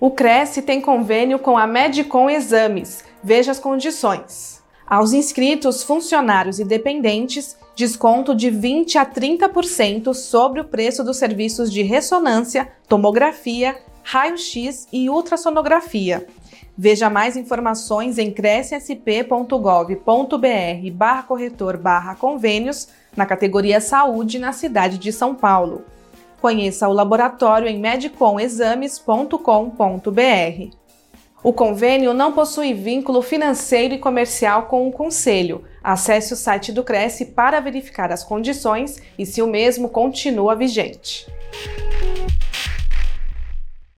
O Cresce tem convênio com a Medicom Exames. Veja as condições. Aos inscritos, funcionários e dependentes, desconto de 20 a 30% sobre o preço dos serviços de ressonância, tomografia, raio-x e ultrassonografia. Veja mais informações em crescsp.gov.br barra corretor barra convênios na categoria Saúde na cidade de São Paulo. Conheça o laboratório em medicomesames.com.br. O convênio não possui vínculo financeiro e comercial com o Conselho. Acesse o site do Cresce para verificar as condições e se o mesmo continua vigente.